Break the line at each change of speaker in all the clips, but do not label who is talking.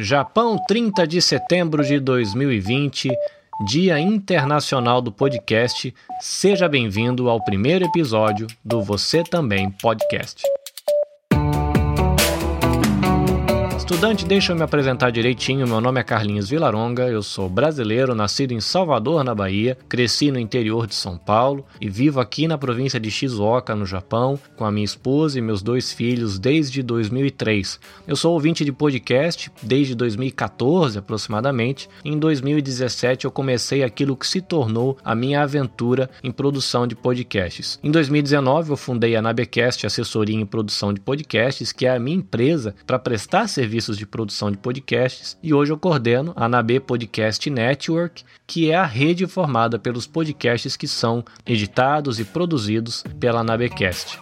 Japão, 30 de setembro de 2020, Dia Internacional do Podcast. Seja bem-vindo ao primeiro episódio do Você Também Podcast. Estudante, deixa eu me apresentar direitinho. Meu nome é Carlinhos Vilaronga, eu sou brasileiro, nascido em Salvador, na Bahia, cresci no interior de São Paulo e vivo aqui na província de Shizuoka, no Japão, com a minha esposa e meus dois filhos desde 2003. Eu sou ouvinte de podcast desde 2014 aproximadamente. Em 2017 eu comecei aquilo que se tornou a minha aventura em produção de podcasts. Em 2019 eu fundei a Nabecast, assessoria em produção de podcasts, que é a minha empresa para prestar serviço serviços de produção de podcasts e hoje eu coordeno a NAB Podcast Network, que é a rede formada pelos podcasts que são editados e produzidos pela Nabecast.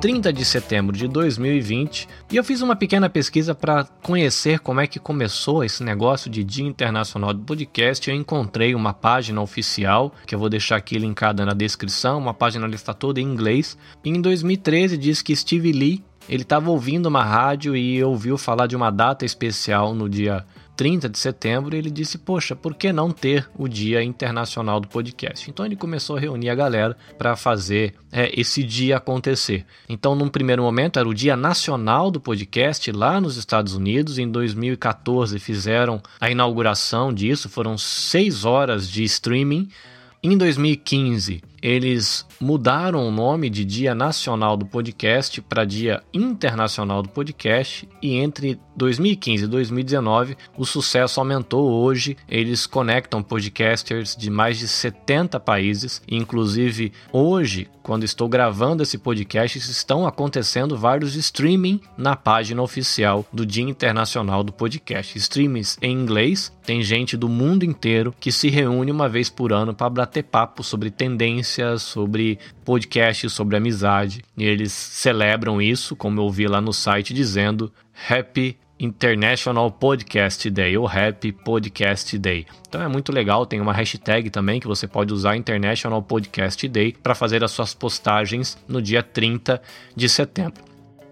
30 de setembro de 2020 e eu fiz uma pequena pesquisa para conhecer como é que começou esse negócio de Dia Internacional do Podcast. Eu encontrei uma página oficial que eu vou deixar aqui linkada na descrição, uma página que está toda em inglês. E em 2013 diz que Steve Lee ele estava ouvindo uma rádio e ouviu falar de uma data especial no dia 30 de setembro, e ele disse: Poxa, por que não ter o Dia Internacional do Podcast? Então ele começou a reunir a galera para fazer é, esse dia acontecer. Então, num primeiro momento, era o Dia Nacional do Podcast lá nos Estados Unidos. Em 2014, fizeram a inauguração disso, foram seis horas de streaming. Em 2015, eles mudaram o nome de Dia Nacional do Podcast para Dia Internacional do Podcast e entre 2015 e 2019 o sucesso aumentou. Hoje eles conectam podcasters de mais de 70 países, inclusive hoje, quando estou gravando esse podcast, estão acontecendo vários streaming na página oficial do Dia Internacional do Podcast. Streamings em inglês, tem gente do mundo inteiro que se reúne uma vez por ano para bater papo sobre tendências sobre podcasts sobre amizade. E eles celebram isso, como eu vi lá no site, dizendo Happy International Podcast Day ou Happy Podcast Day. Então é muito legal, tem uma hashtag também que você pode usar International Podcast Day para fazer as suas postagens no dia 30 de setembro.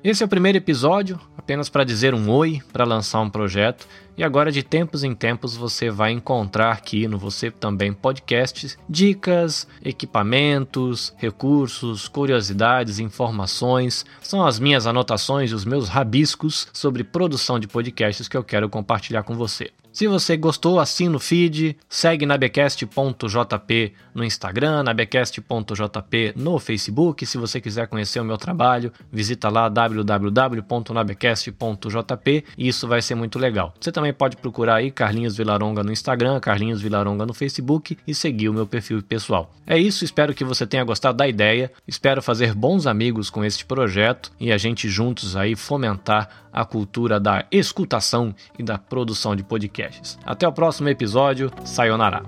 Esse é o primeiro episódio, apenas para dizer um oi, para lançar um projeto. E agora, de tempos em tempos, você vai encontrar aqui no Você Também Podcasts dicas, equipamentos, recursos, curiosidades, informações. São as minhas anotações e os meus rabiscos sobre produção de podcasts que eu quero compartilhar com você. Se você gostou, assina o feed, segue nabecast.jp no Instagram, nabecast.jp no Facebook. Se você quiser conhecer o meu trabalho, visita lá www.nabecast.jp e isso vai ser muito legal. Você também pode procurar aí Carlinhos Vilaronga no Instagram, Carlinhos Vilaronga no Facebook e seguir o meu perfil pessoal. É isso, espero que você tenha gostado da ideia, espero fazer bons amigos com este projeto e a gente juntos aí fomentar a cultura da escutação e da produção de podcasts. Até o próximo episódio. Sayonara.